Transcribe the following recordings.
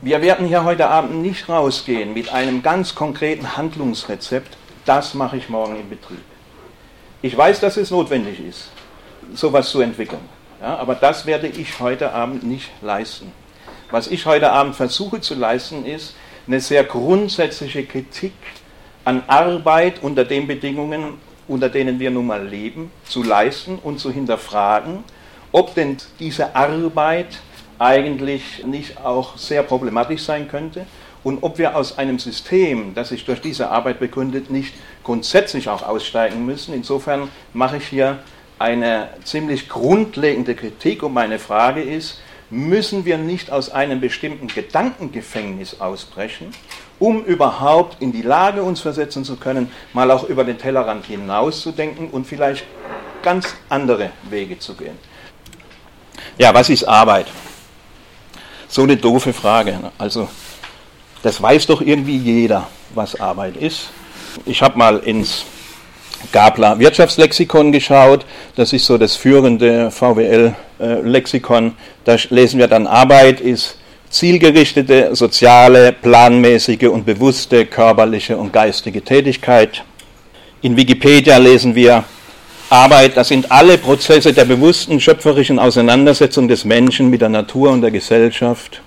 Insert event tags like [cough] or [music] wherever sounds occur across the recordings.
Wir werden hier heute Abend nicht rausgehen mit einem ganz konkreten Handlungsrezept, das mache ich morgen im Betrieb. Ich weiß, dass es notwendig ist, sowas zu entwickeln, ja, aber das werde ich heute Abend nicht leisten. Was ich heute Abend versuche zu leisten, ist eine sehr grundsätzliche Kritik an Arbeit unter den Bedingungen, unter denen wir nun mal leben, zu leisten und zu hinterfragen, ob denn diese Arbeit eigentlich nicht auch sehr problematisch sein könnte und ob wir aus einem System, das sich durch diese Arbeit begründet, nicht grundsätzlich auch aussteigen müssen. Insofern mache ich hier eine ziemlich grundlegende Kritik und meine Frage ist, müssen wir nicht aus einem bestimmten Gedankengefängnis ausbrechen, um überhaupt in die Lage uns versetzen zu können, mal auch über den Tellerrand hinauszudenken und vielleicht ganz andere Wege zu gehen. Ja, was ist Arbeit? So eine doofe Frage. Also, das weiß doch irgendwie jeder, was Arbeit ist. Ich habe mal ins Gabler Wirtschaftslexikon geschaut. Das ist so das führende VWL-Lexikon. Da lesen wir dann, Arbeit ist zielgerichtete, soziale, planmäßige und bewusste körperliche und geistige Tätigkeit. In Wikipedia lesen wir, Arbeit, das sind alle Prozesse der bewussten schöpferischen Auseinandersetzung des Menschen mit der Natur und der Gesellschaft.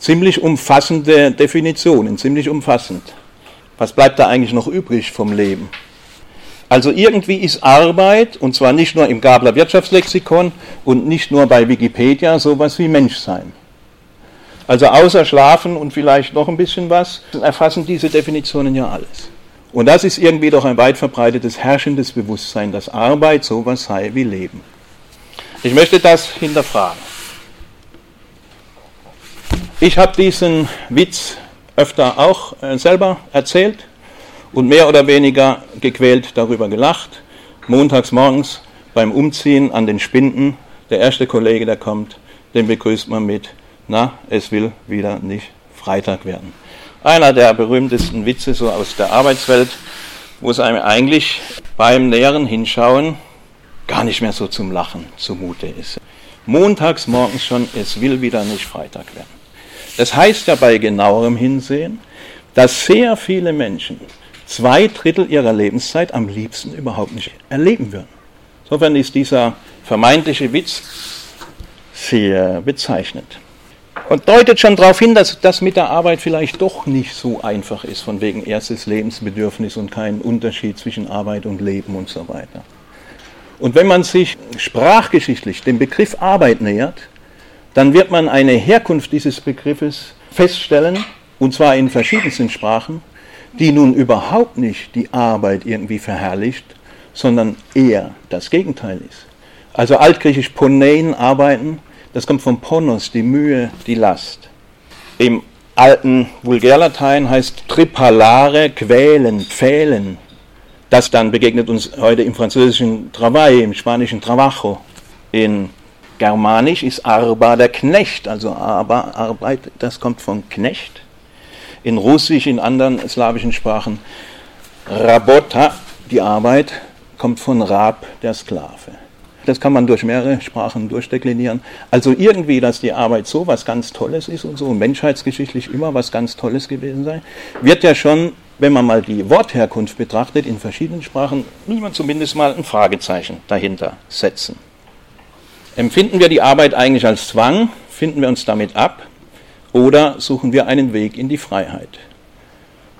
Ziemlich umfassende Definitionen, ziemlich umfassend. Was bleibt da eigentlich noch übrig vom Leben? Also irgendwie ist Arbeit, und zwar nicht nur im Gabler Wirtschaftslexikon und nicht nur bei Wikipedia, sowas wie Menschsein. Also außer Schlafen und vielleicht noch ein bisschen was, erfassen diese Definitionen ja alles. Und das ist irgendwie doch ein weit verbreitetes herrschendes Bewusstsein, dass Arbeit sowas sei wie Leben. Ich möchte das hinterfragen. Ich habe diesen Witz öfter auch äh, selber erzählt und mehr oder weniger gequält darüber gelacht. Montags morgens beim Umziehen an den Spinden, der erste Kollege, der kommt, den begrüßt man mit, na, es will wieder nicht Freitag werden einer der berühmtesten Witze so aus der Arbeitswelt, wo es einem eigentlich beim näheren Hinschauen gar nicht mehr so zum Lachen zumute ist. Montags morgens schon, es will wieder nicht Freitag werden. Das heißt ja bei genauerem Hinsehen, dass sehr viele Menschen zwei Drittel ihrer Lebenszeit am liebsten überhaupt nicht erleben würden. Insofern ist dieser vermeintliche Witz sehr bezeichnend. Und deutet schon darauf hin, dass das mit der Arbeit vielleicht doch nicht so einfach ist, von wegen erstes Lebensbedürfnis und kein Unterschied zwischen Arbeit und Leben und so weiter. Und wenn man sich sprachgeschichtlich dem Begriff Arbeit nähert, dann wird man eine Herkunft dieses Begriffes feststellen, und zwar in verschiedensten Sprachen, die nun überhaupt nicht die Arbeit irgendwie verherrlicht, sondern eher das Gegenteil ist. Also altgriechisch Ponein arbeiten das kommt vom Ponos, die Mühe, die Last. Im alten Vulgärlatein heißt tripalare, quälen, pfählen. Das dann begegnet uns heute im französischen Travail, im spanischen Trabajo. In Germanisch ist Arba der Knecht, also Arba, Arbeit, das kommt von Knecht. In Russisch, in anderen slawischen Sprachen, Rabota, die Arbeit, kommt von Rab, der Sklave. Das kann man durch mehrere Sprachen durchdeklinieren. Also irgendwie, dass die Arbeit so was ganz Tolles ist und so menschheitsgeschichtlich immer was ganz Tolles gewesen sei, wird ja schon, wenn man mal die Wortherkunft betrachtet, in verschiedenen Sprachen, muss man zumindest mal ein Fragezeichen dahinter setzen. Empfinden wir die Arbeit eigentlich als Zwang? Finden wir uns damit ab? Oder suchen wir einen Weg in die Freiheit?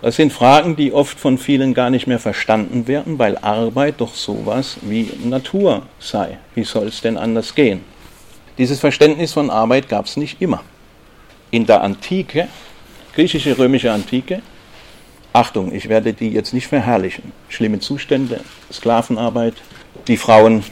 Das sind Fragen, die oft von vielen gar nicht mehr verstanden werden, weil Arbeit doch sowas wie Natur sei. Wie soll es denn anders gehen? Dieses Verständnis von Arbeit gab es nicht immer. In der Antike, griechische, römische Antike, Achtung, ich werde die jetzt nicht verherrlichen, schlimme Zustände, Sklavenarbeit, die Frauen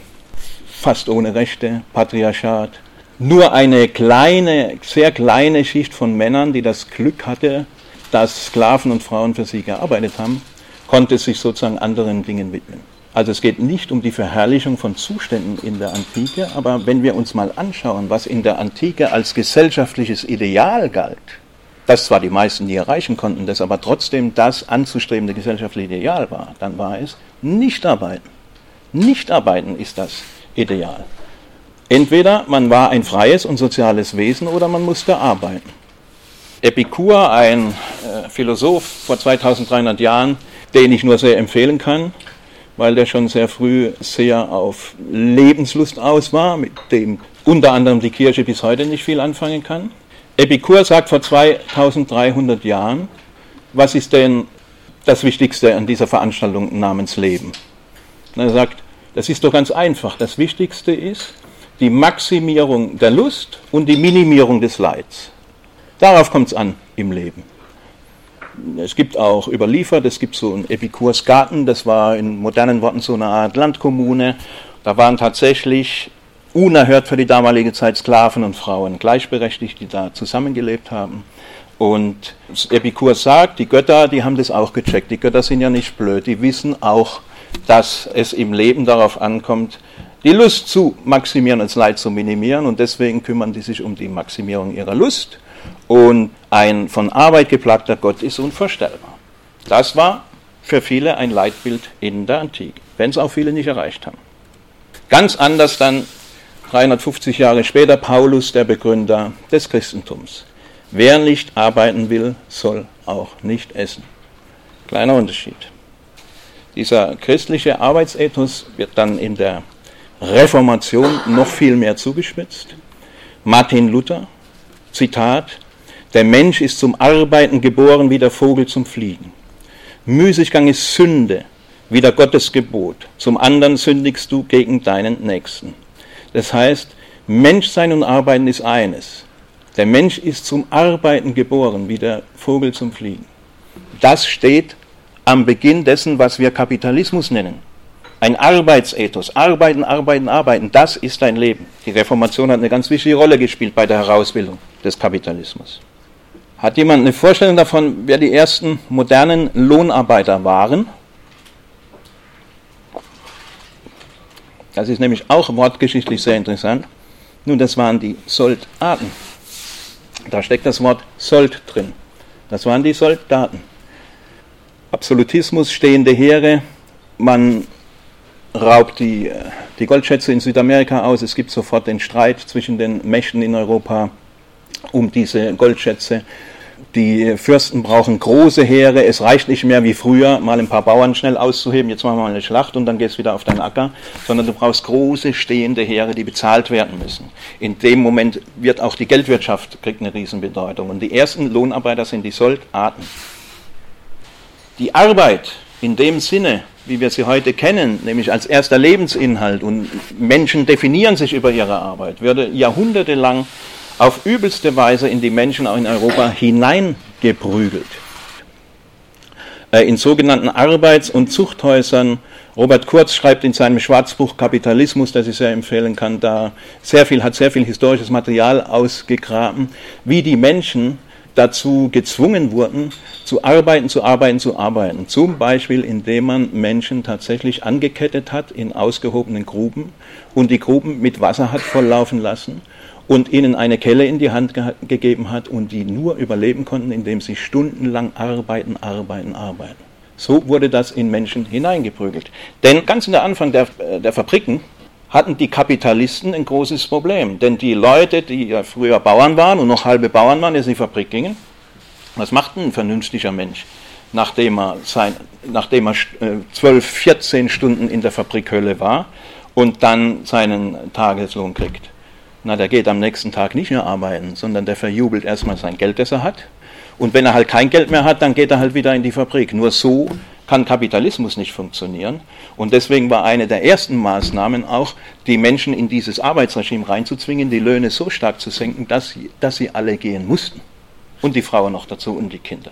fast ohne Rechte, Patriarchat, nur eine kleine, sehr kleine Schicht von Männern, die das Glück hatte, dass Sklaven und Frauen für sie gearbeitet haben, konnte sich sozusagen anderen Dingen widmen. Also es geht nicht um die Verherrlichung von Zuständen in der Antike, aber wenn wir uns mal anschauen, was in der Antike als gesellschaftliches Ideal galt, das zwar die meisten nie erreichen konnten, das aber trotzdem das anzustrebende gesellschaftliche Ideal war, dann war es nicht arbeiten. Nicht arbeiten ist das Ideal. Entweder man war ein freies und soziales Wesen oder man musste arbeiten. Epikur, ein äh, Philosoph vor 2300 Jahren, den ich nur sehr empfehlen kann, weil der schon sehr früh sehr auf Lebenslust aus war, mit dem unter anderem die Kirche bis heute nicht viel anfangen kann. Epikur sagt vor 2300 Jahren, was ist denn das Wichtigste an dieser Veranstaltung namens Leben? Und er sagt, das ist doch ganz einfach. Das Wichtigste ist die Maximierung der Lust und die Minimierung des Leids. Darauf kommt es an im Leben. Es gibt auch überliefert, es gibt so einen Epikurs Garten, das war in modernen Worten so eine Art Landkommune. Da waren tatsächlich unerhört für die damalige Zeit Sklaven und Frauen gleichberechtigt, die da zusammengelebt haben. Und Epikur sagt, die Götter, die haben das auch gecheckt. Die Götter sind ja nicht blöd, die wissen auch, dass es im Leben darauf ankommt, die Lust zu maximieren und das Leid zu minimieren. Und deswegen kümmern die sich um die Maximierung ihrer Lust. Und ein von Arbeit geplagter Gott ist unvorstellbar. Das war für viele ein Leitbild in der Antike, wenn es auch viele nicht erreicht haben. Ganz anders dann 350 Jahre später Paulus, der Begründer des Christentums. Wer nicht arbeiten will, soll auch nicht essen. Kleiner Unterschied. Dieser christliche Arbeitsethos wird dann in der Reformation noch viel mehr zugespitzt. Martin Luther, Zitat, der Mensch ist zum Arbeiten geboren wie der Vogel zum Fliegen. Müßiggang ist Sünde, wie der Gottes Gebot. Zum anderen sündigst du gegen deinen Nächsten. Das heißt, Menschsein und Arbeiten ist eines. Der Mensch ist zum Arbeiten geboren, wie der Vogel zum Fliegen. Das steht am Beginn dessen, was wir Kapitalismus nennen. Ein Arbeitsethos. Arbeiten, arbeiten, arbeiten. Das ist dein Leben. Die Reformation hat eine ganz wichtige Rolle gespielt bei der Herausbildung des Kapitalismus. Hat jemand eine Vorstellung davon, wer die ersten modernen Lohnarbeiter waren? Das ist nämlich auch wortgeschichtlich sehr interessant. Nun, das waren die Soldaten. Da steckt das Wort Sold drin. Das waren die Soldaten. Absolutismus, stehende Heere, man raubt die, die Goldschätze in Südamerika aus, es gibt sofort den Streit zwischen den Mächten in Europa um diese Goldschätze. Die Fürsten brauchen große Heere. Es reicht nicht mehr wie früher, mal ein paar Bauern schnell auszuheben. Jetzt machen wir mal eine Schlacht und dann gehst du wieder auf deinen Acker. Sondern du brauchst große stehende Heere, die bezahlt werden müssen. In dem Moment wird auch die Geldwirtschaft kriegt eine Riesenbedeutung. Und die ersten Lohnarbeiter sind die Soldaten die Arbeit in dem Sinne, wie wir sie heute kennen, nämlich als erster Lebensinhalt und Menschen definieren sich über ihre Arbeit, würde jahrhundertelang auf übelste Weise in die Menschen auch in Europa hineingeprügelt. Äh, in sogenannten Arbeits- und Zuchthäusern, Robert Kurz schreibt in seinem Schwarzbuch Kapitalismus, das ich sehr empfehlen kann, da sehr viel, hat sehr viel historisches Material ausgegraben, wie die Menschen dazu gezwungen wurden, zu arbeiten, zu arbeiten, zu arbeiten. Zum Beispiel, indem man Menschen tatsächlich angekettet hat in ausgehobenen Gruben und die Gruben mit Wasser hat volllaufen lassen und ihnen eine Kelle in die Hand ge gegeben hat und die nur überleben konnten, indem sie stundenlang arbeiten, arbeiten, arbeiten. So wurde das in Menschen hineingeprügelt. Denn ganz in der Anfang der, äh, der Fabriken hatten die Kapitalisten ein großes Problem. Denn die Leute, die ja früher Bauern waren und noch halbe Bauern waren, jetzt in die Fabrik gingen, was macht ein vernünftiger Mensch, nachdem er, sein, nachdem er 12, 14 Stunden in der Fabrikhölle war und dann seinen Tageslohn kriegt? Na, der geht am nächsten Tag nicht mehr arbeiten, sondern der verjubelt erstmal sein Geld, das er hat. Und wenn er halt kein Geld mehr hat, dann geht er halt wieder in die Fabrik. Nur so kann Kapitalismus nicht funktionieren. Und deswegen war eine der ersten Maßnahmen auch, die Menschen in dieses Arbeitsregime reinzuzwingen, die Löhne so stark zu senken, dass sie, dass sie alle gehen mussten. Und die Frauen noch dazu und die Kinder.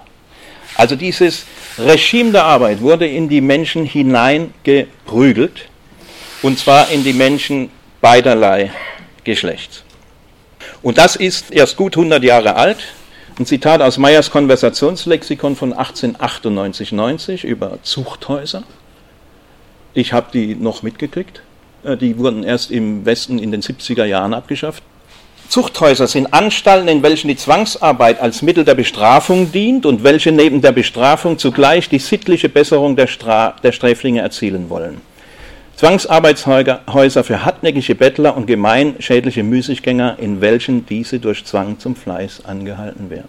Also dieses Regime der Arbeit wurde in die Menschen hineingeprügelt. Und zwar in die Menschen beiderlei Geschlechts. Und das ist erst gut 100 Jahre alt. Ein Zitat aus Meyers Konversationslexikon von 1898-90 über Zuchthäuser. Ich habe die noch mitgekriegt. Äh, die wurden erst im Westen in den 70er Jahren abgeschafft. Zuchthäuser sind Anstalten, in welchen die Zwangsarbeit als Mittel der Bestrafung dient und welche neben der Bestrafung zugleich die sittliche Besserung der, Stra der Sträflinge erzielen wollen. Zwangsarbeitshäuser für hartnäckige Bettler und gemein schädliche Müßiggänger, in welchen diese durch Zwang zum Fleiß angehalten werden.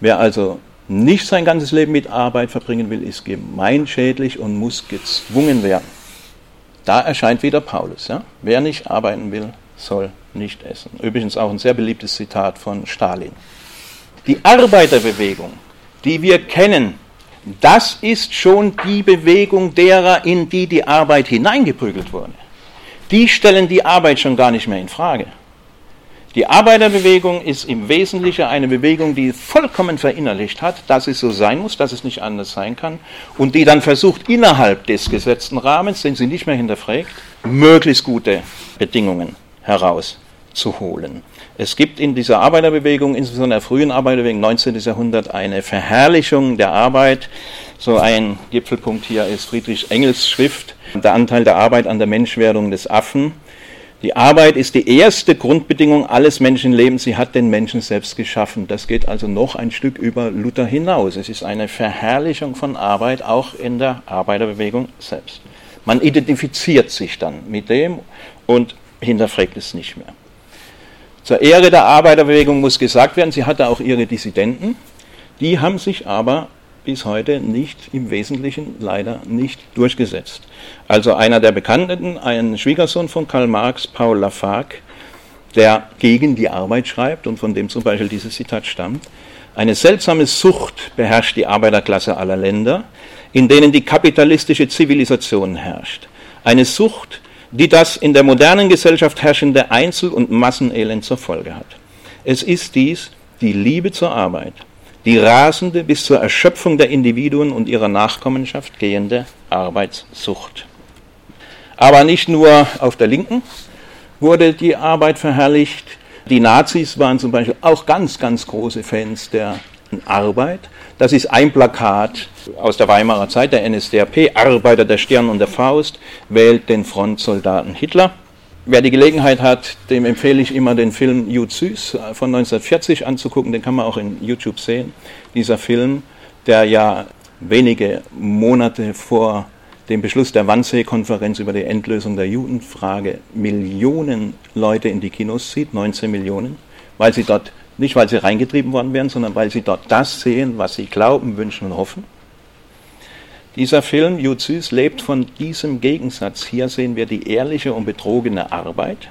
Wer also nicht sein ganzes Leben mit Arbeit verbringen will, ist gemeinschädlich und muss gezwungen werden. Da erscheint wieder Paulus. Ja? Wer nicht arbeiten will, soll nicht essen. Übrigens auch ein sehr beliebtes Zitat von Stalin. Die Arbeiterbewegung, die wir kennen, das ist schon die Bewegung derer, in die die Arbeit hineingeprügelt wurde. Die stellen die Arbeit schon gar nicht mehr in Frage. Die Arbeiterbewegung ist im Wesentlichen eine Bewegung, die vollkommen verinnerlicht hat, dass es so sein muss, dass es nicht anders sein kann und die dann versucht, innerhalb des gesetzten Rahmens, den sie nicht mehr hinterfragt, möglichst gute Bedingungen herauszuholen. Es gibt in dieser Arbeiterbewegung, insbesondere der frühen Arbeiterbewegung, 19. Jahrhundert, eine Verherrlichung der Arbeit. So ein Gipfelpunkt hier ist Friedrich Engels Schrift, der Anteil der Arbeit an der Menschwerdung des Affen. Die Arbeit ist die erste Grundbedingung alles Menschenlebens. Sie hat den Menschen selbst geschaffen. Das geht also noch ein Stück über Luther hinaus. Es ist eine Verherrlichung von Arbeit auch in der Arbeiterbewegung selbst. Man identifiziert sich dann mit dem und hinterfragt es nicht mehr. Zur Ehre der Arbeiterbewegung muss gesagt werden, sie hatte auch ihre Dissidenten. Die haben sich aber bis heute nicht im Wesentlichen leider nicht durchgesetzt. Also einer der Bekannten, ein Schwiegersohn von Karl Marx, Paul Lafargue, der gegen die Arbeit schreibt und von dem zum Beispiel dieses Zitat stammt. Eine seltsame Sucht beherrscht die Arbeiterklasse aller Länder, in denen die kapitalistische Zivilisation herrscht. Eine Sucht, die das in der modernen Gesellschaft herrschende Einzel- und Massenelend zur Folge hat. Es ist dies die Liebe zur Arbeit, die rasende bis zur Erschöpfung der Individuen und ihrer Nachkommenschaft gehende Arbeitssucht. Aber nicht nur auf der Linken wurde die Arbeit verherrlicht. Die Nazis waren zum Beispiel auch ganz, ganz große Fans der Arbeit. Das ist ein Plakat aus der Weimarer Zeit, der NSDAP, Arbeiter der Stern und der Faust, wählt den Frontsoldaten Hitler. Wer die Gelegenheit hat, dem empfehle ich immer den Film Jud Süß von 1940 anzugucken, den kann man auch in YouTube sehen. Dieser Film, der ja wenige Monate vor dem Beschluss der Wannsee-Konferenz über die Endlösung der Judenfrage Millionen Leute in die Kinos zieht, 19 Millionen, weil sie dort, nicht weil sie reingetrieben worden wären, sondern weil sie dort das sehen, was sie glauben, wünschen und hoffen. Dieser Film, Juzis, lebt von diesem Gegensatz. Hier sehen wir die ehrliche und betrogene Arbeit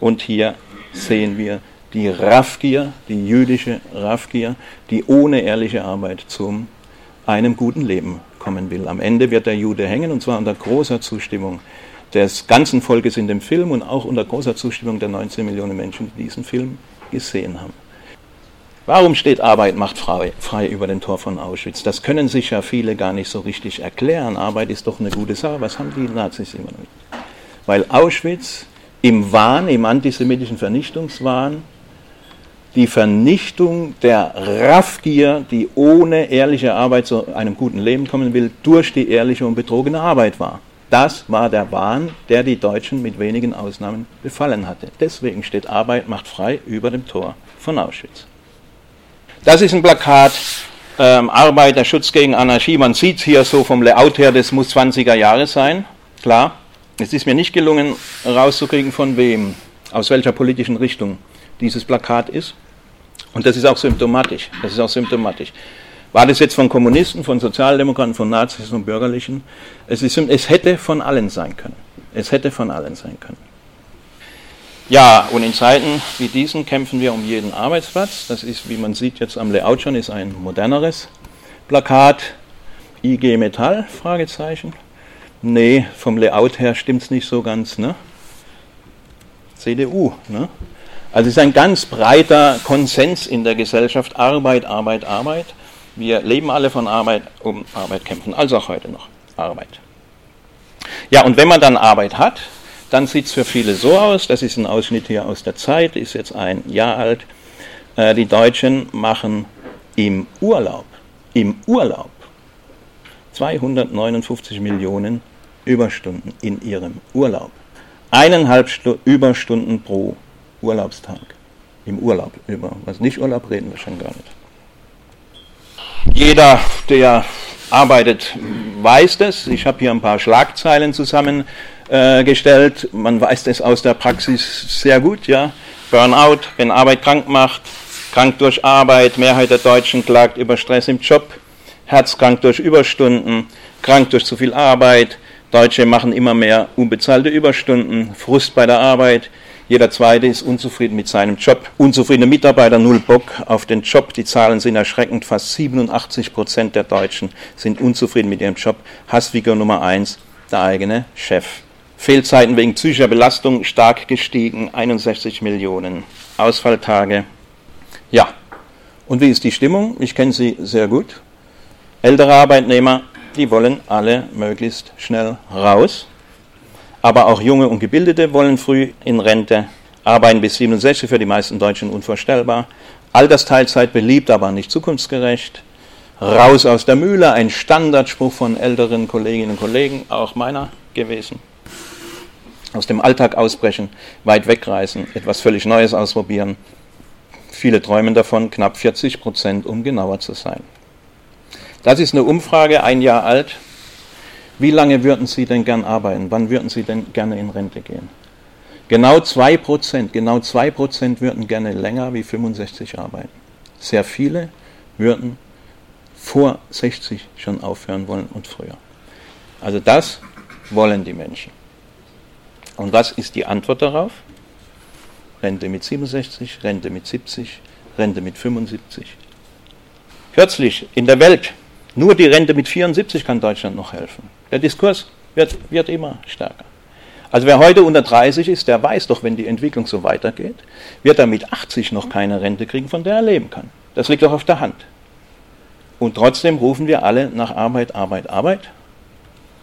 und hier sehen wir die Raffgier, die jüdische Raffgier, die ohne ehrliche Arbeit zu einem guten Leben kommen will. Am Ende wird der Jude hängen und zwar unter großer Zustimmung des ganzen Volkes in dem Film und auch unter großer Zustimmung der 19 Millionen Menschen, die diesen Film gesehen haben. Warum steht Arbeit macht frei, frei über dem Tor von Auschwitz? Das können sich ja viele gar nicht so richtig erklären. Arbeit ist doch eine gute Sache. Was haben die Nazis immer damit? Weil Auschwitz im Wahn, im antisemitischen Vernichtungswahn, die Vernichtung der Raffgier, die ohne ehrliche Arbeit zu einem guten Leben kommen will, durch die ehrliche und betrogene Arbeit war. Das war der Wahn, der die Deutschen mit wenigen Ausnahmen befallen hatte. Deswegen steht Arbeit macht frei über dem Tor von Auschwitz. Das ist ein Plakat, ähm, Arbeiterschutz gegen Anarchie. Man sieht es hier so vom Layout her, das muss 20er Jahre sein, klar. Es ist mir nicht gelungen, rauszukriegen, von wem, aus welcher politischen Richtung dieses Plakat ist. Und das ist auch symptomatisch. Das ist auch symptomatisch. War das jetzt von Kommunisten, von Sozialdemokraten, von Nazis und Bürgerlichen? Es, ist, es hätte von allen sein können. Es hätte von allen sein können. Ja, und in Zeiten wie diesen kämpfen wir um jeden Arbeitsplatz. Das ist, wie man sieht jetzt am Layout schon, ist ein moderneres Plakat. IG Metall? Fragezeichen. Nee, vom Layout her stimmt es nicht so ganz. Ne? CDU. Ne? Also es ist ein ganz breiter Konsens in der Gesellschaft. Arbeit, Arbeit, Arbeit. Wir leben alle von Arbeit, um Arbeit kämpfen. Also auch heute noch Arbeit. Ja, und wenn man dann Arbeit hat, dann sieht es für viele so aus, das ist ein Ausschnitt hier aus der Zeit, ist jetzt ein Jahr alt. Äh, die Deutschen machen im Urlaub, im Urlaub 259 Millionen Überstunden in ihrem Urlaub. Eineinhalb Stu Überstunden pro Urlaubstag. Im Urlaub. Über was nicht Urlaub reden wir schon gar nicht. Jeder, der arbeitet, weiß das. Ich habe hier ein paar Schlagzeilen zusammen äh, gestellt. Man weiß das aus der Praxis sehr gut, ja. Burnout, wenn Arbeit krank macht, Krank durch Arbeit, Mehrheit der Deutschen klagt über Stress im Job, herzkrank durch Überstunden, krank durch zu viel Arbeit, Deutsche machen immer mehr unbezahlte Überstunden, Frust bei der Arbeit, jeder Zweite ist unzufrieden mit seinem Job. Unzufriedene Mitarbeiter, null Bock auf den Job. Die Zahlen sind erschreckend. Fast 87 Prozent der Deutschen sind unzufrieden mit ihrem Job. Hassfigur Nummer eins, der eigene Chef. Fehlzeiten wegen psychischer Belastung stark gestiegen, 61 Millionen. Ausfalltage. Ja. Und wie ist die Stimmung? Ich kenne sie sehr gut. Ältere Arbeitnehmer, die wollen alle möglichst schnell raus aber auch junge und Gebildete wollen früh in Rente. Arbeiten bis 67 für die meisten Deutschen unvorstellbar. Altersteilzeit beliebt, aber nicht zukunftsgerecht. Raus aus der Mühle, ein Standardspruch von älteren Kolleginnen und Kollegen, auch meiner gewesen. Aus dem Alltag ausbrechen, weit wegreisen, etwas völlig Neues ausprobieren. Viele träumen davon, knapp 40 Prozent, um genauer zu sein. Das ist eine Umfrage, ein Jahr alt, wie lange würden Sie denn gern arbeiten? Wann würden Sie denn gerne in Rente gehen? Genau 2%, genau 2% würden gerne länger wie 65 arbeiten. Sehr viele würden vor 60 schon aufhören wollen und früher. Also das wollen die Menschen. Und was ist die Antwort darauf? Rente mit 67, Rente mit 70, Rente mit 75. Kürzlich in der Welt, nur die Rente mit 74 kann Deutschland noch helfen. Der Diskurs wird, wird immer stärker. Also wer heute unter 30 ist, der weiß doch, wenn die Entwicklung so weitergeht, wird er mit 80 noch keine Rente kriegen, von der er leben kann. Das liegt doch auf der Hand. Und trotzdem rufen wir alle nach Arbeit, Arbeit, Arbeit.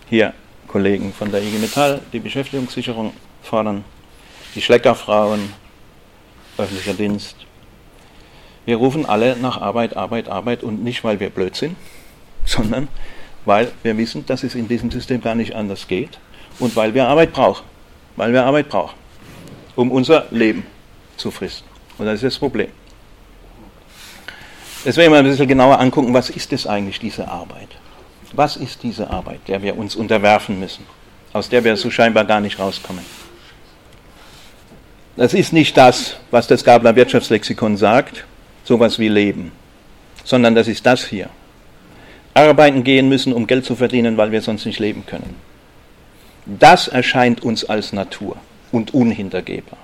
Hier Kollegen von der IG Metall, die Beschäftigungssicherung fordern, die Schleckerfrauen, öffentlicher Dienst. Wir rufen alle nach Arbeit, Arbeit, Arbeit und nicht, weil wir blöd sind, [laughs] sondern weil wir wissen, dass es in diesem System gar nicht anders geht und weil wir Arbeit brauchen. Weil wir Arbeit brauchen, um unser Leben zu fristen. Und das ist das Problem. Werden wir ein bisschen genauer angucken, was ist es eigentlich, diese Arbeit? Was ist diese Arbeit, der wir uns unterwerfen müssen, aus der wir so scheinbar gar nicht rauskommen? Das ist nicht das, was das Gabler Wirtschaftslexikon sagt, sowas wie Leben, sondern das ist das hier arbeiten gehen müssen, um Geld zu verdienen, weil wir sonst nicht leben können. Das erscheint uns als Natur und unhintergehbar.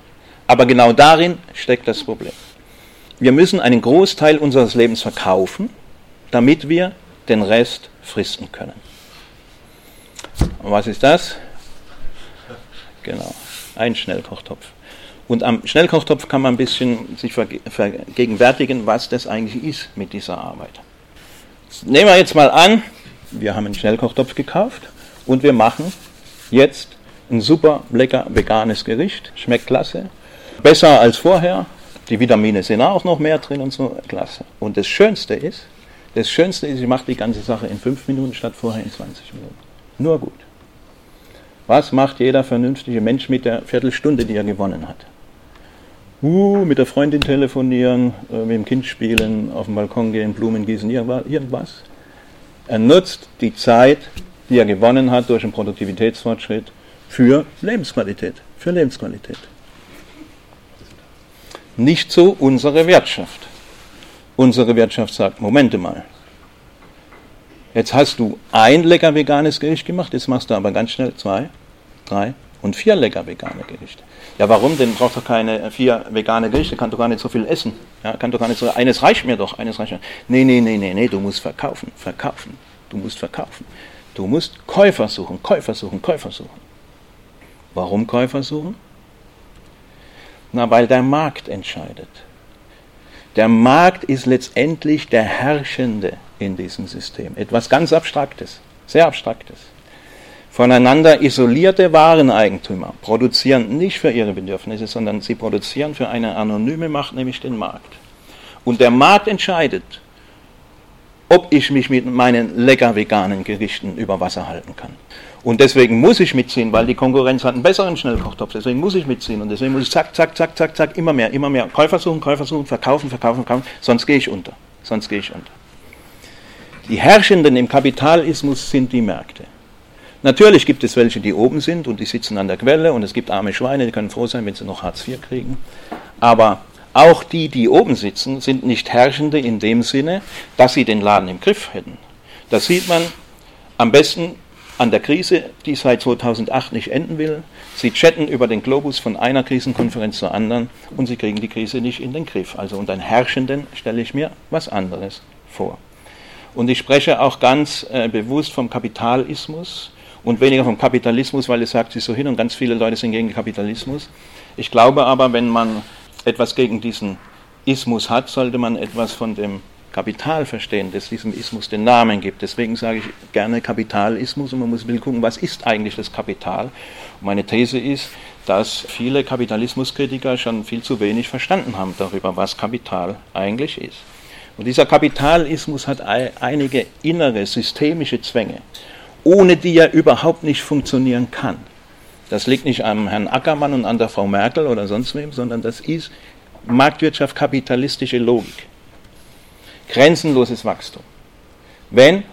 Aber genau darin steckt das Problem. Wir müssen einen Großteil unseres Lebens verkaufen, damit wir den Rest fristen können. Und was ist das? Genau, ein Schnellkochtopf. Und am Schnellkochtopf kann man ein bisschen sich vergegenwärtigen, was das eigentlich ist mit dieser Arbeit. Nehmen wir jetzt mal an, wir haben einen Schnellkochtopf gekauft und wir machen jetzt ein super lecker veganes Gericht. Schmeckt klasse. Besser als vorher. Die Vitamine sind auch noch mehr drin und so. Klasse. Und das Schönste ist, das Schönste ist, ich mache die ganze Sache in 5 Minuten statt vorher in 20 Minuten. Nur gut. Was macht jeder vernünftige Mensch mit der Viertelstunde, die er gewonnen hat? uh, mit der Freundin telefonieren, äh, mit dem Kind spielen, auf dem Balkon gehen, Blumen gießen, irgendwas. Er nutzt die Zeit, die er gewonnen hat durch einen Produktivitätsfortschritt, für Lebensqualität, für Lebensqualität. Nicht so unsere Wirtschaft. Unsere Wirtschaft sagt, Momente mal, jetzt hast du ein lecker veganes Gericht gemacht, jetzt machst du aber ganz schnell zwei, drei und vier lecker vegane Gerichte. Ja, warum denn? Braucht doch keine vier vegane Gerichte, kann doch gar nicht so viel essen. Ja, kann doch gar nicht so, eines reicht mir doch, eines reicht mir. Nee, nee, nee, nee, nee, du musst verkaufen, verkaufen. Du musst verkaufen. Du musst Käufer suchen, Käufer suchen, Käufer suchen. Warum Käufer suchen? Na, weil der Markt entscheidet. Der Markt ist letztendlich der Herrschende in diesem System. Etwas ganz Abstraktes, sehr Abstraktes. Voneinander isolierte Wareneigentümer produzieren nicht für ihre Bedürfnisse, sondern sie produzieren für eine anonyme Macht, nämlich den Markt. Und der Markt entscheidet, ob ich mich mit meinen lecker veganen Gerichten über Wasser halten kann. Und deswegen muss ich mitziehen, weil die Konkurrenz hat einen besseren Schnellkochtopf. Deswegen muss ich mitziehen. Und deswegen muss ich zack, zack, zack, zack, zack, immer mehr, immer mehr. Käufer suchen, Käufer suchen, verkaufen, verkaufen, verkaufen. Sonst gehe ich unter. Sonst gehe ich unter. Die Herrschenden im Kapitalismus sind die Märkte. Natürlich gibt es welche, die oben sind und die sitzen an der Quelle und es gibt arme Schweine, die können froh sein, wenn sie noch Hartz IV kriegen. Aber auch die, die oben sitzen, sind nicht Herrschende in dem Sinne, dass sie den Laden im Griff hätten. Das sieht man am besten an der Krise, die seit 2008 nicht enden will. Sie chatten über den Globus von einer Krisenkonferenz zur anderen und sie kriegen die Krise nicht in den Griff. Also unter einen Herrschenden stelle ich mir was anderes vor. Und ich spreche auch ganz äh, bewusst vom Kapitalismus und weniger vom Kapitalismus, weil es sagt sich so hin und ganz viele Leute sind gegen den Kapitalismus. Ich glaube aber, wenn man etwas gegen diesen Ismus hat, sollte man etwas von dem Kapital verstehen, das diesem Ismus den Namen gibt. Deswegen sage ich gerne Kapitalismus und man muss will gucken, was ist eigentlich das Kapital. Und meine These ist, dass viele Kapitalismuskritiker schon viel zu wenig verstanden haben darüber, was Kapital eigentlich ist. Und dieser Kapitalismus hat einige innere systemische Zwänge, ohne die er überhaupt nicht funktionieren kann. Das liegt nicht am Herrn Ackermann und an der Frau Merkel oder sonst wem, sondern das ist Marktwirtschaft, kapitalistische Logik grenzenloses Wachstum. Wenn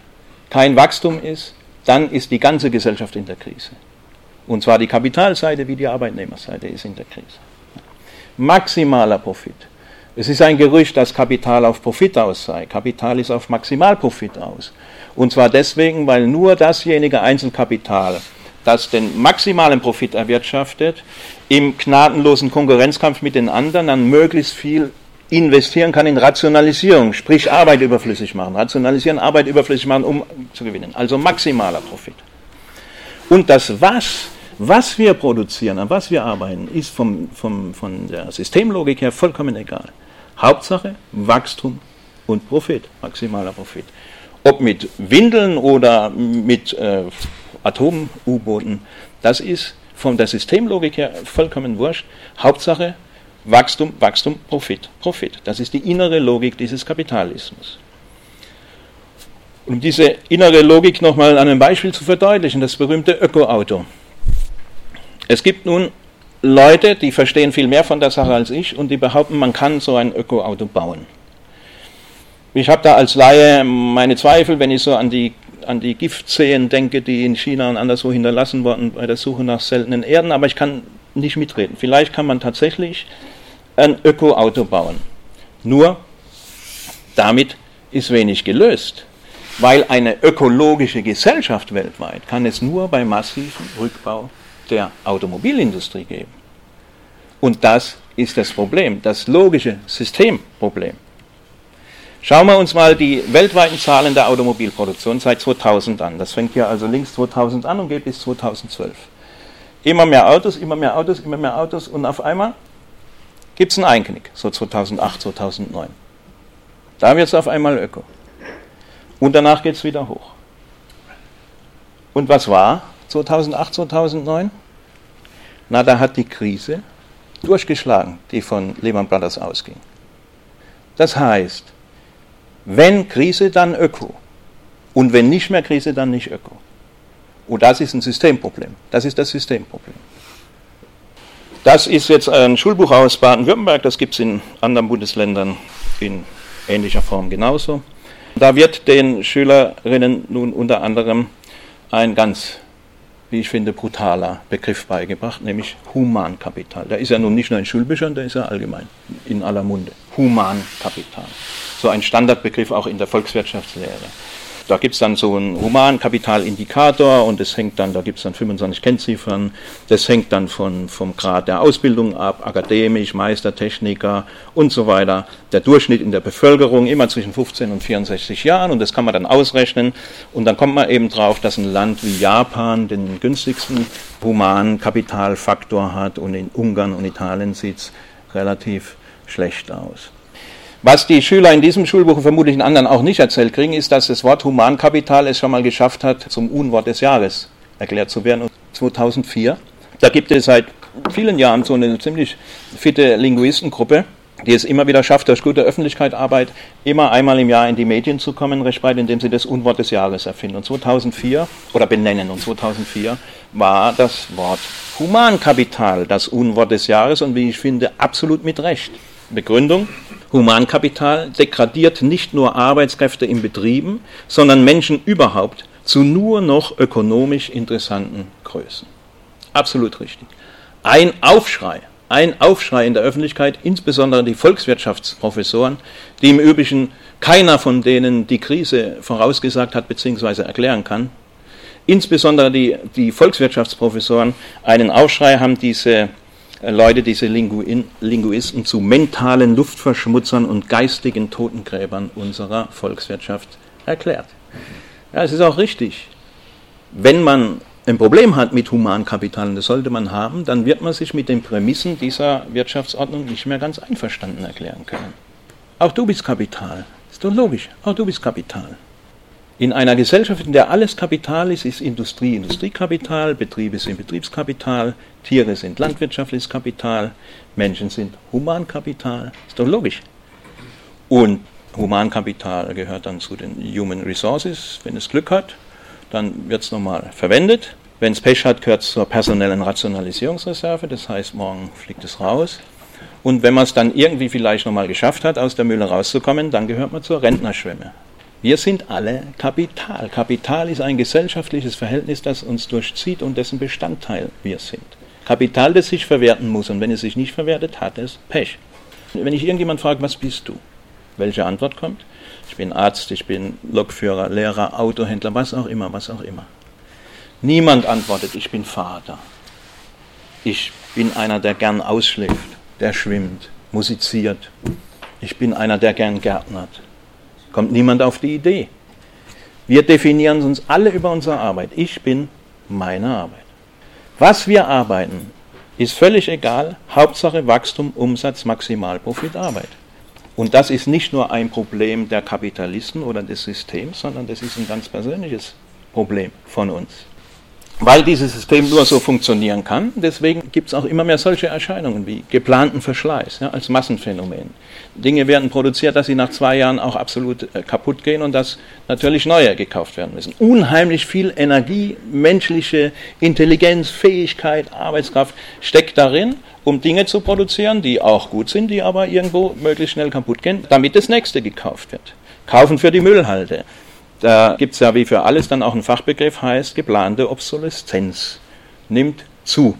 kein Wachstum ist, dann ist die ganze Gesellschaft in der Krise. Und zwar die Kapitalseite wie die Arbeitnehmerseite ist in der Krise. Maximaler Profit. Es ist ein Gerücht, dass Kapital auf Profit aus sei. Kapital ist auf Maximalprofit aus. Und zwar deswegen, weil nur dasjenige Einzelkapital, das den maximalen Profit erwirtschaftet, im gnadenlosen Konkurrenzkampf mit den anderen dann möglichst viel investieren kann in Rationalisierung, sprich Arbeit überflüssig machen. Rationalisieren, Arbeit überflüssig machen, um zu gewinnen. Also maximaler Profit. Und das Was, was wir produzieren, an was wir arbeiten, ist vom, vom, von der Systemlogik her vollkommen egal. Hauptsache Wachstum und Profit, maximaler Profit. Ob mit Windeln oder mit äh, Atom-U-Booten, das ist von der Systemlogik her vollkommen wurscht. Hauptsache Wachstum, Wachstum, Profit, Profit. Das ist die innere Logik dieses Kapitalismus. Um diese innere Logik nochmal an einem Beispiel zu verdeutlichen, das berühmte Öko-Auto. Es gibt nun Leute, die verstehen viel mehr von der Sache als ich und die behaupten, man kann so ein Öko-Auto bauen. Ich habe da als Laie meine Zweifel, wenn ich so an die, an die Giftzehen denke, die in China und anderswo hinterlassen wurden bei der Suche nach seltenen Erden, aber ich kann nicht mitreden. Vielleicht kann man tatsächlich ein Öko-Auto bauen. Nur damit ist wenig gelöst, weil eine ökologische Gesellschaft weltweit kann es nur bei massivem Rückbau der Automobilindustrie geben. Und das ist das Problem, das logische Systemproblem. Schauen wir uns mal die weltweiten Zahlen der Automobilproduktion seit 2000 an. Das fängt hier also links 2000 an und geht bis 2012. Immer mehr Autos, immer mehr Autos, immer mehr Autos und auf einmal gibt es einen Einknick, so 2008, 2009. Da wird es auf einmal Öko. Und danach geht es wieder hoch. Und was war 2008, 2009? Na, da hat die Krise durchgeschlagen, die von Lehman Brothers ausging. Das heißt, wenn Krise, dann Öko. Und wenn nicht mehr Krise, dann nicht Öko. Und das ist ein Systemproblem. Das ist das Systemproblem. Das ist jetzt ein Schulbuch aus Baden-Württemberg, das gibt es in anderen Bundesländern in ähnlicher Form genauso. Da wird den Schülerinnen nun unter anderem ein ganz, wie ich finde, brutaler Begriff beigebracht, nämlich Humankapital. Der ist ja nun nicht nur in Schulbüchern, der ist ja allgemein in aller Munde. Humankapital. So ein Standardbegriff auch in der Volkswirtschaftslehre. Da gibt es dann so einen Humankapitalindicator und das hängt dann, da gibt es dann 25 Kennziffern, das hängt dann von, vom Grad der Ausbildung ab, akademisch, Meister, Techniker und so weiter. Der Durchschnitt in der Bevölkerung immer zwischen 15 und 64 Jahren und das kann man dann ausrechnen und dann kommt man eben drauf, dass ein Land wie Japan den günstigsten Humankapitalfaktor hat und in Ungarn und Italien sieht es relativ schlecht aus. Was die Schüler in diesem Schulbuch vermutlich in anderen auch nicht erzählt kriegen, ist, dass das Wort Humankapital es schon mal geschafft hat, zum Unwort des Jahres erklärt zu werden. 2004. Da gibt es seit vielen Jahren so eine ziemlich fitte Linguistengruppe, die es immer wieder schafft, durch gute Öffentlichkeitsarbeit immer einmal im Jahr in die Medien zu kommen, recht bald, indem sie das Unwort des Jahres erfinden. Und 2004, oder benennen, und 2004 war das Wort Humankapital das Unwort des Jahres und wie ich finde, absolut mit Recht. Begründung, Humankapital degradiert nicht nur Arbeitskräfte in Betrieben, sondern Menschen überhaupt zu nur noch ökonomisch interessanten Größen. Absolut richtig. Ein Aufschrei ein Aufschrei in der Öffentlichkeit, insbesondere die Volkswirtschaftsprofessoren, die im Übrigen keiner von denen die Krise vorausgesagt hat bzw. erklären kann. Insbesondere die, die Volkswirtschaftsprofessoren einen Aufschrei haben diese Leute, diese Linguisten zu mentalen Luftverschmutzern und geistigen Totengräbern unserer Volkswirtschaft erklärt. Ja, es ist auch richtig. Wenn man ein Problem hat mit Humankapital, und das sollte man haben, dann wird man sich mit den Prämissen dieser Wirtschaftsordnung nicht mehr ganz einverstanden erklären können. Auch du bist Kapital. Ist doch logisch. Auch du bist Kapital. In einer Gesellschaft, in der alles Kapital ist, ist Industrie Industriekapital, Betriebe sind Betriebskapital, Tiere sind landwirtschaftliches Kapital, Menschen sind Humankapital. Ist doch logisch. Und Humankapital gehört dann zu den Human Resources, wenn es Glück hat dann wird es nochmal verwendet. Wenn es Pech hat, gehört es zur personellen Rationalisierungsreserve, das heißt, morgen fliegt es raus. Und wenn man es dann irgendwie vielleicht nochmal geschafft hat, aus der Mühle rauszukommen, dann gehört man zur Rentnerschwemme. Wir sind alle Kapital. Kapital ist ein gesellschaftliches Verhältnis, das uns durchzieht und dessen Bestandteil wir sind. Kapital, das sich verwerten muss und wenn es sich nicht verwertet, hat es Pech. Wenn ich irgendjemand frage, was bist du? Welche Antwort kommt? Ich bin Arzt, ich bin Lokführer, Lehrer, Autohändler, was auch immer, was auch immer. Niemand antwortet, ich bin Vater. Ich bin einer, der gern ausschläft, der schwimmt, musiziert. Ich bin einer, der gern gärtnert. Kommt niemand auf die Idee. Wir definieren uns alle über unsere Arbeit. Ich bin meine Arbeit. Was wir arbeiten, ist völlig egal. Hauptsache Wachstum, Umsatz, Maximalprofit, Arbeit. Und das ist nicht nur ein Problem der Kapitalisten oder des Systems, sondern das ist ein ganz persönliches Problem von uns. Weil dieses System nur so funktionieren kann, deswegen gibt es auch immer mehr solche Erscheinungen wie geplanten Verschleiß ja, als Massenphänomen. Dinge werden produziert, dass sie nach zwei Jahren auch absolut äh, kaputt gehen und dass natürlich neue gekauft werden müssen. Unheimlich viel Energie, menschliche Intelligenz, Fähigkeit, Arbeitskraft steckt darin, um Dinge zu produzieren, die auch gut sind, die aber irgendwo möglichst schnell kaputt gehen, damit das nächste gekauft wird. Kaufen für die Müllhalde da gibt es ja wie für alles dann auch einen Fachbegriff, heißt geplante Obsoleszenz. Nimmt zu.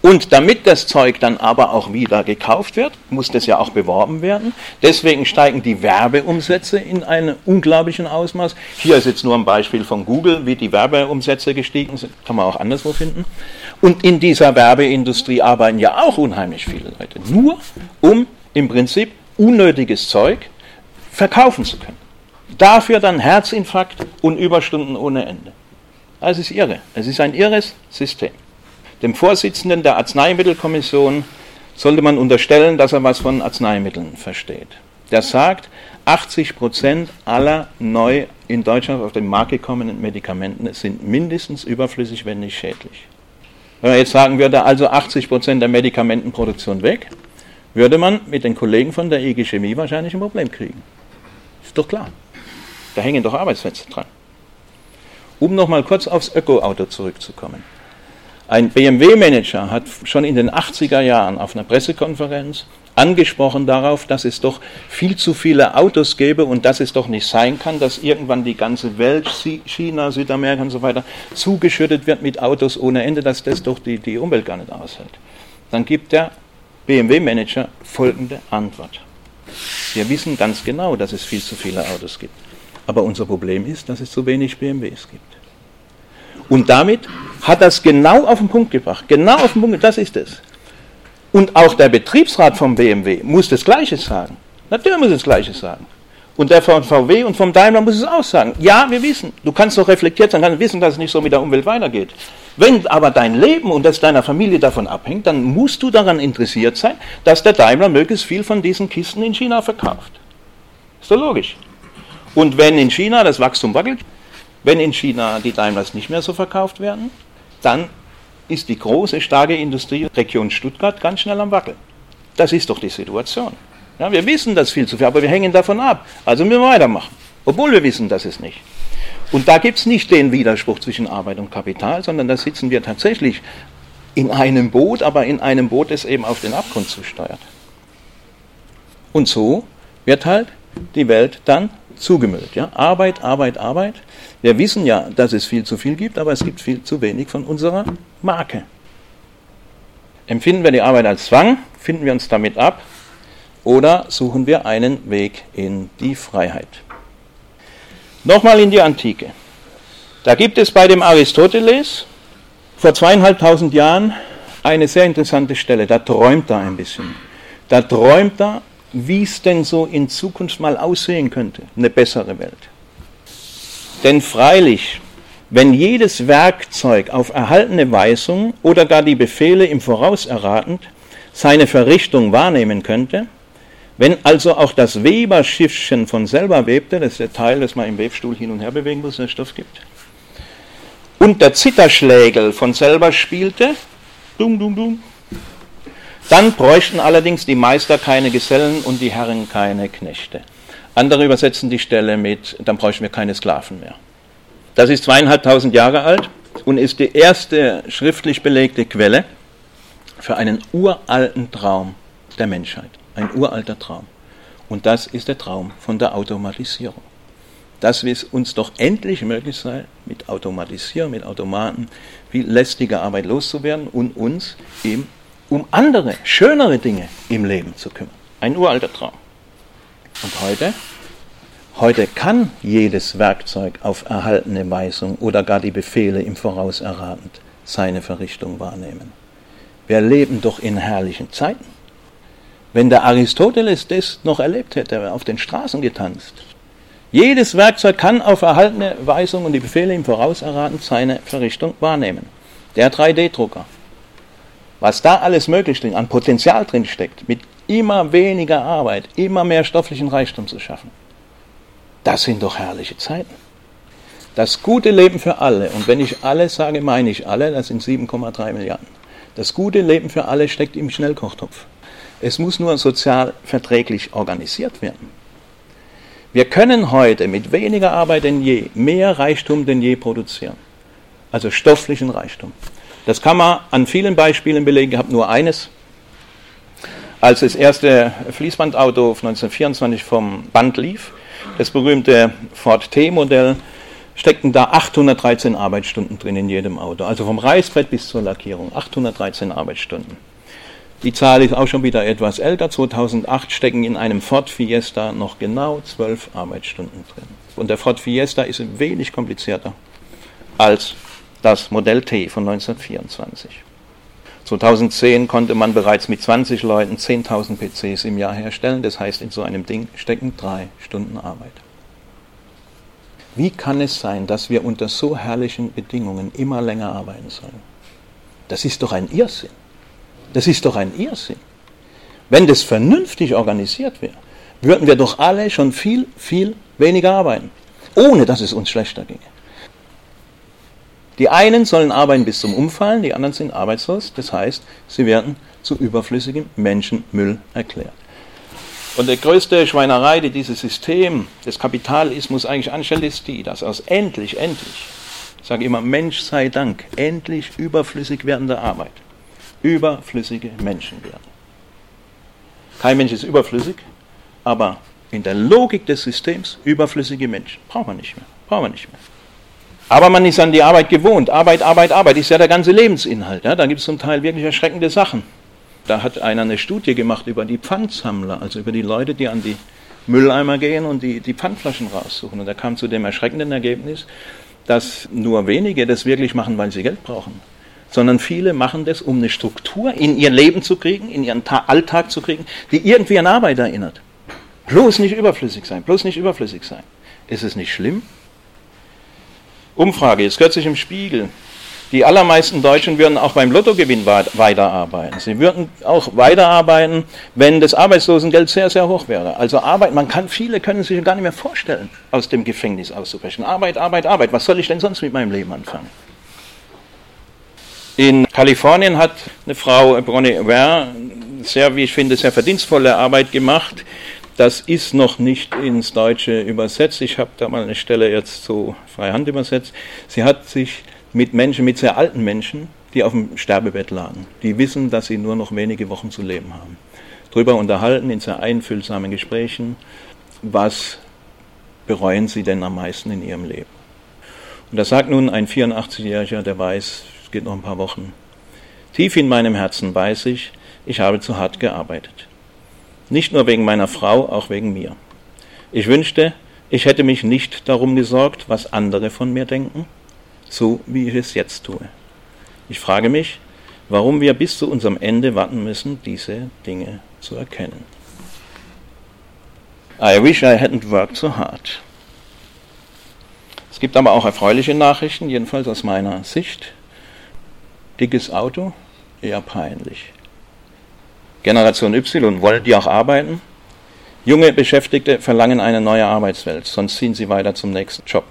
Und damit das Zeug dann aber auch wieder gekauft wird, muss das ja auch beworben werden. Deswegen steigen die Werbeumsätze in einem unglaublichen Ausmaß. Hier ist jetzt nur ein Beispiel von Google, wie die Werbeumsätze gestiegen sind. Kann man auch anderswo finden. Und in dieser Werbeindustrie arbeiten ja auch unheimlich viele Leute. Nur um im Prinzip unnötiges Zeug verkaufen zu können. Dafür dann Herzinfarkt und Überstunden ohne Ende. Das ist irre. Es ist ein irres System. Dem Vorsitzenden der Arzneimittelkommission sollte man unterstellen, dass er was von Arzneimitteln versteht. Der sagt, 80 Prozent aller neu in Deutschland auf den Markt gekommenen Medikamente sind mindestens überflüssig, wenn nicht schädlich. Wenn man jetzt sagen würde, also 80 Prozent der Medikamentenproduktion weg, würde man mit den Kollegen von der IG Chemie wahrscheinlich ein Problem kriegen. Ist doch klar. Da hängen doch Arbeitsplätze dran. Um nochmal kurz aufs Öko-Auto zurückzukommen. Ein BMW-Manager hat schon in den 80er Jahren auf einer Pressekonferenz angesprochen darauf, dass es doch viel zu viele Autos gäbe und dass es doch nicht sein kann, dass irgendwann die ganze Welt, China, Südamerika und so weiter, zugeschüttet wird mit Autos ohne Ende, dass das doch die, die Umwelt gar nicht aushält. Dann gibt der BMW-Manager folgende Antwort. Wir wissen ganz genau, dass es viel zu viele Autos gibt. Aber unser Problem ist, dass es zu wenig BMWs gibt. Und damit hat das genau auf den Punkt gebracht. Genau auf den Punkt, das ist es. Und auch der Betriebsrat vom BMW muss das Gleiche sagen. Natürlich muss das Gleiche sagen. Und der von VW und vom Daimler muss es auch sagen. Ja, wir wissen, du kannst doch reflektiert sein, kannst wissen, dass es nicht so mit der Umwelt weitergeht. Wenn aber dein Leben und das deiner Familie davon abhängt, dann musst du daran interessiert sein, dass der Daimler möglichst viel von diesen Kisten in China verkauft. Ist doch logisch. Und wenn in China das Wachstum wackelt, wenn in China die Daimlers nicht mehr so verkauft werden, dann ist die große, starke Industrieregion Stuttgart ganz schnell am Wackeln. Das ist doch die Situation. Ja, wir wissen das viel zu viel, aber wir hängen davon ab. Also müssen wir weitermachen, obwohl wir wissen, dass es nicht. Und da gibt es nicht den Widerspruch zwischen Arbeit und Kapital, sondern da sitzen wir tatsächlich in einem Boot, aber in einem Boot, das eben auf den Abgrund zusteuert. Und so wird halt die Welt dann zugemüllt. Ja? Arbeit, Arbeit, Arbeit. Wir wissen ja, dass es viel zu viel gibt, aber es gibt viel zu wenig von unserer Marke. Empfinden wir die Arbeit als Zwang, finden wir uns damit ab oder suchen wir einen Weg in die Freiheit. Nochmal in die Antike. Da gibt es bei dem Aristoteles vor zweieinhalbtausend Jahren eine sehr interessante Stelle. Da träumt er ein bisschen. Da träumt er, wie es denn so in Zukunft mal aussehen könnte, eine bessere Welt. Denn freilich, wenn jedes Werkzeug auf erhaltene Weisung oder gar die Befehle im Voraus erratend seine Verrichtung wahrnehmen könnte, wenn also auch das Weberschiffchen von selber webte, das ist der Teil, das man im Webstuhl hin und her bewegen muss, der Stoff gibt, und der Zitterschlägel von selber spielte, dum, dum, dum, dann bräuchten allerdings die Meister keine Gesellen und die Herren keine Knechte. Andere übersetzen die Stelle mit, dann bräuchten wir keine Sklaven mehr. Das ist zweieinhalbtausend Jahre alt und ist die erste schriftlich belegte Quelle für einen uralten Traum der Menschheit. Ein uralter Traum. Und das ist der Traum von der Automatisierung. Dass es uns doch endlich möglich sei, mit Automatisierung, mit Automaten, viel lästige Arbeit loszuwerden und uns eben um andere, schönere Dinge im Leben zu kümmern. Ein uralter Traum. Und heute? Heute kann jedes Werkzeug auf erhaltene Weisung oder gar die Befehle im Voraus erratend seine Verrichtung wahrnehmen. Wir leben doch in herrlichen Zeiten. Wenn der Aristoteles das noch erlebt hätte, wäre er auf den Straßen getanzt. Jedes Werkzeug kann auf erhaltene Weisung und die Befehle im Voraus erratend seine Verrichtung wahrnehmen. Der 3D-Drucker, was da alles möglich drin, an Potenzial drin steckt, mit immer weniger Arbeit, immer mehr stofflichen Reichtum zu schaffen. Das sind doch herrliche Zeiten. Das gute Leben für alle, und wenn ich alle sage, meine ich alle, das sind 7,3 Milliarden. Das gute Leben für alle steckt im Schnellkochtopf. Es muss nur sozial verträglich organisiert werden. Wir können heute mit weniger Arbeit denn je mehr Reichtum denn je produzieren. Also stofflichen Reichtum. Das kann man an vielen Beispielen belegen. Ich habe nur eines. Als das erste Fließbandauto 1924 vom Band lief, das berühmte Ford T-Modell, steckten da 813 Arbeitsstunden drin in jedem Auto. Also vom Reißbrett bis zur Lackierung. 813 Arbeitsstunden. Die Zahl ist auch schon wieder etwas älter. 2008 stecken in einem Ford Fiesta noch genau 12 Arbeitsstunden drin. Und der Ford Fiesta ist wenig komplizierter als das Modell T von 1924. 2010 konnte man bereits mit 20 Leuten 10.000 PCs im Jahr herstellen. Das heißt, in so einem Ding stecken drei Stunden Arbeit. Wie kann es sein, dass wir unter so herrlichen Bedingungen immer länger arbeiten sollen? Das ist doch ein Irrsinn. Das ist doch ein Irrsinn. Wenn das vernünftig organisiert wäre, würden wir doch alle schon viel, viel weniger arbeiten, ohne dass es uns schlechter ginge. Die einen sollen arbeiten bis zum Umfallen, die anderen sind arbeitslos. Das heißt, sie werden zu überflüssigem Menschenmüll erklärt. Und die größte Schweinerei, die dieses System des Kapitalismus eigentlich anstellt, ist die, dass aus endlich, endlich, ich sage immer Mensch sei Dank, endlich überflüssig werdende Arbeit, überflüssige Menschen werden. Kein Mensch ist überflüssig, aber in der Logik des Systems überflüssige Menschen. Brauchen wir nicht mehr. Brauchen wir nicht mehr. Aber man ist an die Arbeit gewohnt. Arbeit, Arbeit, Arbeit ist ja der ganze Lebensinhalt. Ja? Da gibt es zum Teil wirklich erschreckende Sachen. Da hat einer eine Studie gemacht über die Pfandsammler, also über die Leute, die an die Mülleimer gehen und die, die Pfandflaschen raussuchen. Und er kam zu dem erschreckenden Ergebnis, dass nur wenige das wirklich machen, weil sie Geld brauchen, sondern viele machen das, um eine Struktur in ihr Leben zu kriegen, in ihren Ta Alltag zu kriegen, die irgendwie an Arbeit erinnert. Bloß nicht überflüssig sein, bloß nicht überflüssig sein. Ist es nicht schlimm? Umfrage, jetzt kürzlich im Spiegel. Die allermeisten Deutschen würden auch beim Lottogewinn weiterarbeiten. Sie würden auch weiterarbeiten, wenn das Arbeitslosengeld sehr, sehr hoch wäre. Also Arbeit, man kann, viele können sich gar nicht mehr vorstellen, aus dem Gefängnis auszubrechen. Arbeit, Arbeit, Arbeit. Was soll ich denn sonst mit meinem Leben anfangen? In Kalifornien hat eine Frau, Bronnie Ware, sehr, wie ich finde, sehr verdienstvolle Arbeit gemacht. Das ist noch nicht ins Deutsche übersetzt. Ich habe da mal eine Stelle jetzt so freihand übersetzt. Sie hat sich mit Menschen, mit sehr alten Menschen, die auf dem Sterbebett lagen, die wissen, dass sie nur noch wenige Wochen zu leben haben, darüber unterhalten in sehr einfühlsamen Gesprächen, was bereuen sie denn am meisten in ihrem Leben. Und da sagt nun ein 84-Jähriger, der weiß, es geht noch ein paar Wochen, Tief in meinem Herzen weiß ich, ich habe zu hart gearbeitet. Nicht nur wegen meiner Frau, auch wegen mir. Ich wünschte, ich hätte mich nicht darum gesorgt, was andere von mir denken, so wie ich es jetzt tue. Ich frage mich, warum wir bis zu unserem Ende warten müssen, diese Dinge zu erkennen. I wish I hadn't worked so hard. Es gibt aber auch erfreuliche Nachrichten, jedenfalls aus meiner Sicht. Dickes Auto, eher peinlich. Generation Y wollen die auch arbeiten? Junge Beschäftigte verlangen eine neue Arbeitswelt, sonst ziehen sie weiter zum nächsten Job.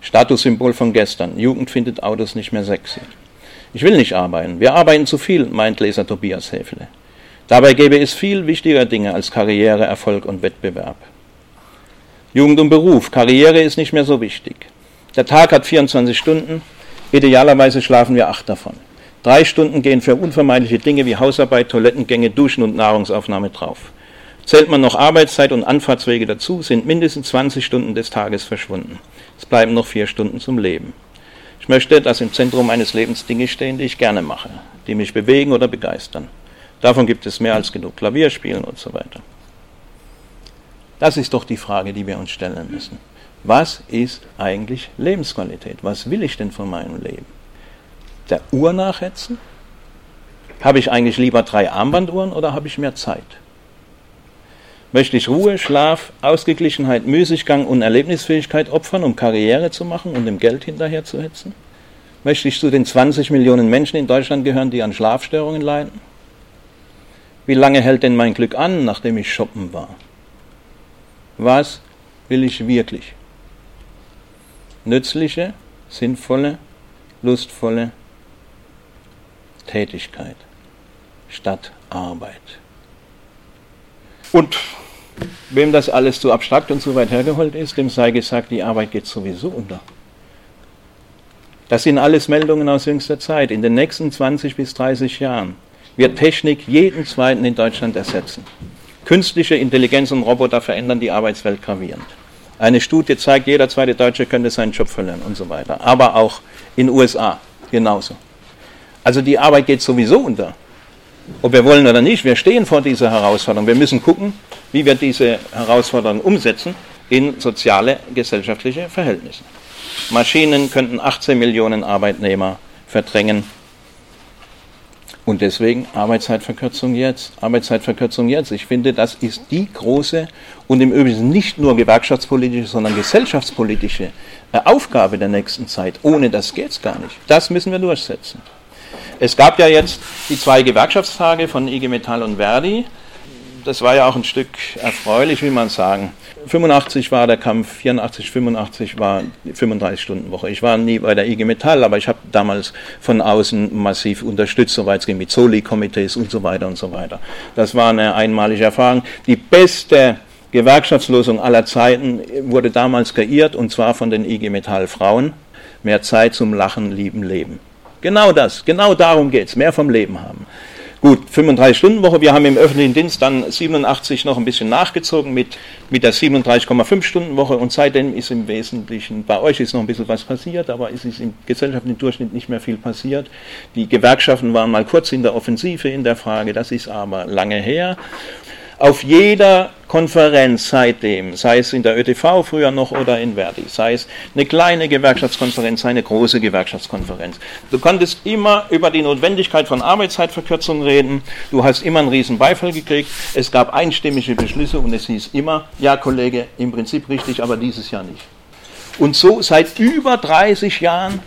Statussymbol von gestern. Jugend findet Autos nicht mehr sexy. Ich will nicht arbeiten. Wir arbeiten zu viel, meint Leser Tobias Häfele. Dabei gäbe es viel wichtiger Dinge als Karriere, Erfolg und Wettbewerb. Jugend und Beruf. Karriere ist nicht mehr so wichtig. Der Tag hat 24 Stunden. Idealerweise schlafen wir acht davon. Drei Stunden gehen für unvermeidliche Dinge wie Hausarbeit, Toilettengänge, Duschen und Nahrungsaufnahme drauf. Zählt man noch Arbeitszeit und Anfahrtswege dazu, sind mindestens 20 Stunden des Tages verschwunden. Es bleiben noch vier Stunden zum Leben. Ich möchte, dass im Zentrum meines Lebens Dinge stehen, die ich gerne mache, die mich bewegen oder begeistern. Davon gibt es mehr als genug. Klavier spielen und so weiter. Das ist doch die Frage, die wir uns stellen müssen. Was ist eigentlich Lebensqualität? Was will ich denn von meinem Leben? Der Uhr nachhetzen? Habe ich eigentlich lieber drei Armbanduhren oder habe ich mehr Zeit? Möchte ich Ruhe, Schlaf, Ausgeglichenheit, Müßiggang und Erlebnisfähigkeit opfern, um Karriere zu machen und dem Geld hinterher zu hetzen? Möchte ich zu den 20 Millionen Menschen in Deutschland gehören, die an Schlafstörungen leiden? Wie lange hält denn mein Glück an, nachdem ich shoppen war? Was will ich wirklich? Nützliche, sinnvolle, lustvolle Tätigkeit statt Arbeit. Und wem das alles zu abstrakt und zu weit hergeholt ist, dem sei gesagt, die Arbeit geht sowieso unter. Das sind alles Meldungen aus jüngster Zeit. In den nächsten 20 bis 30 Jahren wird Technik jeden zweiten in Deutschland ersetzen. Künstliche Intelligenz und Roboter verändern die Arbeitswelt gravierend. Eine Studie zeigt, jeder zweite Deutsche könnte seinen Job verlieren und so weiter. Aber auch in den USA genauso. Also die Arbeit geht sowieso unter. Ob wir wollen oder nicht, wir stehen vor dieser Herausforderung. Wir müssen gucken, wie wir diese Herausforderung umsetzen in soziale, gesellschaftliche Verhältnisse. Maschinen könnten 18 Millionen Arbeitnehmer verdrängen. Und deswegen Arbeitszeitverkürzung jetzt, Arbeitszeitverkürzung jetzt. Ich finde, das ist die große und im Übrigen nicht nur gewerkschaftspolitische, sondern gesellschaftspolitische äh, Aufgabe der nächsten Zeit. Ohne das geht es gar nicht. Das müssen wir durchsetzen. Es gab ja jetzt die zwei Gewerkschaftstage von IG Metall und Verdi. Das war ja auch ein Stück erfreulich, wie man sagen. 85 war der Kampf, 84, 85 war die 35-Stunden-Woche. Ich war nie bei der IG Metall, aber ich habe damals von außen massiv unterstützt, soweit es ging, mit Soli-Komitees und so weiter und so weiter. Das war eine einmalige Erfahrung. Die beste Gewerkschaftslosung aller Zeiten wurde damals kreiert und zwar von den IG Metall Frauen. Mehr Zeit zum Lachen, Lieben, Leben. Genau das, genau darum geht es, mehr vom Leben haben. Gut, 35-Stunden-Woche, wir haben im öffentlichen Dienst dann 87 noch ein bisschen nachgezogen mit, mit der 37,5-Stunden-Woche und seitdem ist im Wesentlichen, bei euch ist noch ein bisschen was passiert, aber es ist im gesellschaftlichen Durchschnitt nicht mehr viel passiert. Die Gewerkschaften waren mal kurz in der Offensive in der Frage, das ist aber lange her auf jeder Konferenz seitdem, sei es in der ÖTV früher noch oder in Verdi, sei es eine kleine Gewerkschaftskonferenz, sei eine große Gewerkschaftskonferenz. Du konntest immer über die Notwendigkeit von Arbeitszeitverkürzung reden, du hast immer einen riesen Beifall gekriegt, es gab einstimmige Beschlüsse und es hieß immer, ja Kollege, im Prinzip richtig, aber dieses Jahr nicht. Und so seit über 30 Jahren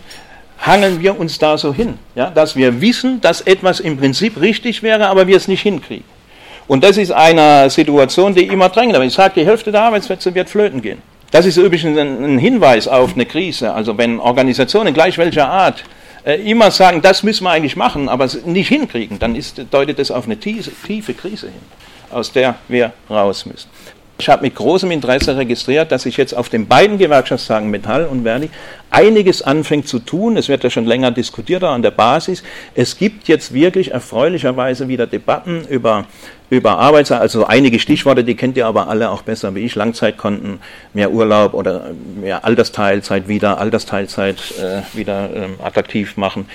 hangeln wir uns da so hin, ja, dass wir wissen, dass etwas im Prinzip richtig wäre, aber wir es nicht hinkriegen. Und das ist eine Situation, die immer drängt. Aber ich sage, die Hälfte der Arbeitsplätze wird flöten gehen. Das ist übrigens ein Hinweis auf eine Krise. Also wenn Organisationen gleich welcher Art äh, immer sagen, das müssen wir eigentlich machen, aber es nicht hinkriegen, dann ist, deutet das auf eine tiefe, tiefe Krise hin, aus der wir raus müssen. Ich habe mit großem Interesse registriert, dass sich jetzt auf den beiden Gewerkschaftstagen Metall und Verdi einiges anfängt zu tun. Es wird ja schon länger diskutiert an der Basis. Es gibt jetzt wirklich erfreulicherweise wieder Debatten über, über Arbeitszeit, also einige Stichworte, die kennt ihr aber alle auch besser wie ich. Langzeitkonten, mehr Urlaub oder mehr Altersteilzeit wieder, Altersteilzeit äh, wieder äh, attraktiv machen.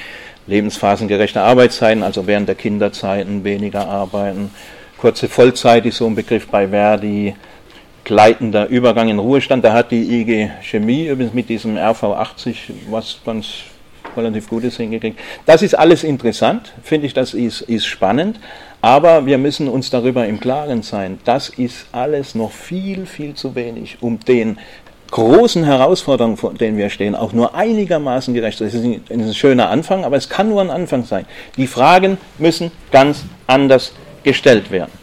Lebensphasengerechte Arbeitszeiten, also während der Kinderzeiten weniger arbeiten. Kurze Vollzeit ist so ein Begriff bei Verdi. Gleitender Übergang in Ruhestand, da hat die IG Chemie übrigens mit diesem RV80 was ganz relativ Gutes hingekriegt. Das ist alles interessant, finde ich, das ist, ist spannend, aber wir müssen uns darüber im Klaren sein, das ist alles noch viel, viel zu wenig, um den großen Herausforderungen, vor denen wir stehen, auch nur einigermaßen gerecht. Das ist ein schöner Anfang, aber es kann nur ein Anfang sein. Die Fragen müssen ganz anders gestellt werden.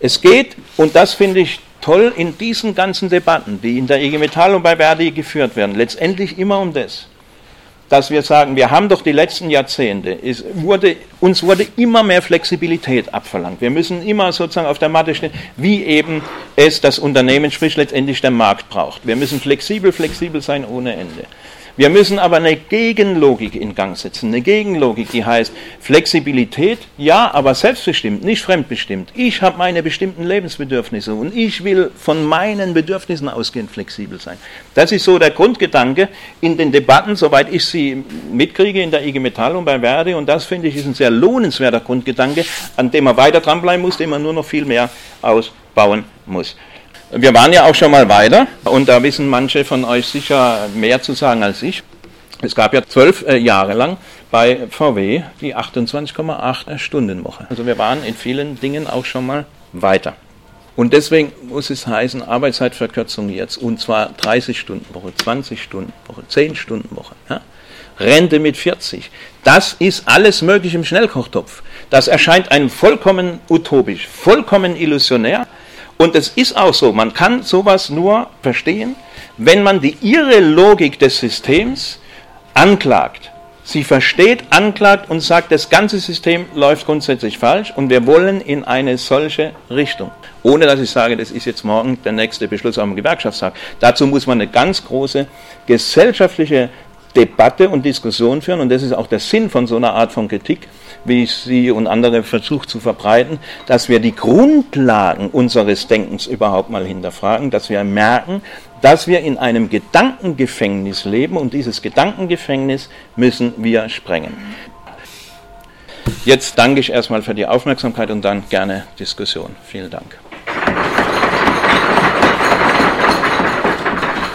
Es geht, und das finde ich toll, in diesen ganzen Debatten, die in der IG Metall und bei Verdi geführt werden, letztendlich immer um das dass wir sagen, wir haben doch die letzten Jahrzehnte, wurde, uns wurde immer mehr Flexibilität abverlangt. Wir müssen immer sozusagen auf der Matte stehen, wie eben es das Unternehmen, sprich letztendlich der Markt braucht. Wir müssen flexibel, flexibel sein ohne Ende. Wir müssen aber eine Gegenlogik in Gang setzen. Eine Gegenlogik, die heißt Flexibilität, ja, aber selbstbestimmt, nicht fremdbestimmt. Ich habe meine bestimmten Lebensbedürfnisse und ich will von meinen Bedürfnissen ausgehend flexibel sein. Das ist so der Grundgedanke in den Debatten, soweit ich sie mitkriege in der IG Metall und bei Verdi. Und das finde ich ist ein sehr lohnenswerter Grundgedanke, an dem man weiter dranbleiben muss, den man nur noch viel mehr ausbauen muss. Wir waren ja auch schon mal weiter und da wissen manche von euch sicher mehr zu sagen als ich. Es gab ja zwölf äh, Jahre lang bei VW die 28,8 Stunden Woche. Also wir waren in vielen Dingen auch schon mal weiter. Und deswegen muss es heißen, Arbeitszeitverkürzung jetzt, und zwar 30 Stunden Woche, 20 Stunden Woche, 10 Stunden Woche. Ja? Rente mit 40. Das ist alles möglich im Schnellkochtopf. Das erscheint einem vollkommen utopisch, vollkommen illusionär. Und es ist auch so, man kann sowas nur verstehen, wenn man die irre Logik des Systems anklagt. Sie versteht, anklagt und sagt, das ganze System läuft grundsätzlich falsch und wir wollen in eine solche Richtung. Ohne dass ich sage, das ist jetzt morgen der nächste Beschluss am Gewerkschaftstag. Dazu muss man eine ganz große gesellschaftliche Debatte und Diskussion führen und das ist auch der Sinn von so einer Art von Kritik, wie ich sie und andere versuche zu verbreiten, dass wir die Grundlagen unseres Denkens überhaupt mal hinterfragen, dass wir merken, dass wir in einem Gedankengefängnis leben und dieses Gedankengefängnis müssen wir sprengen. Jetzt danke ich erstmal für die Aufmerksamkeit und dann gerne Diskussion. Vielen Dank.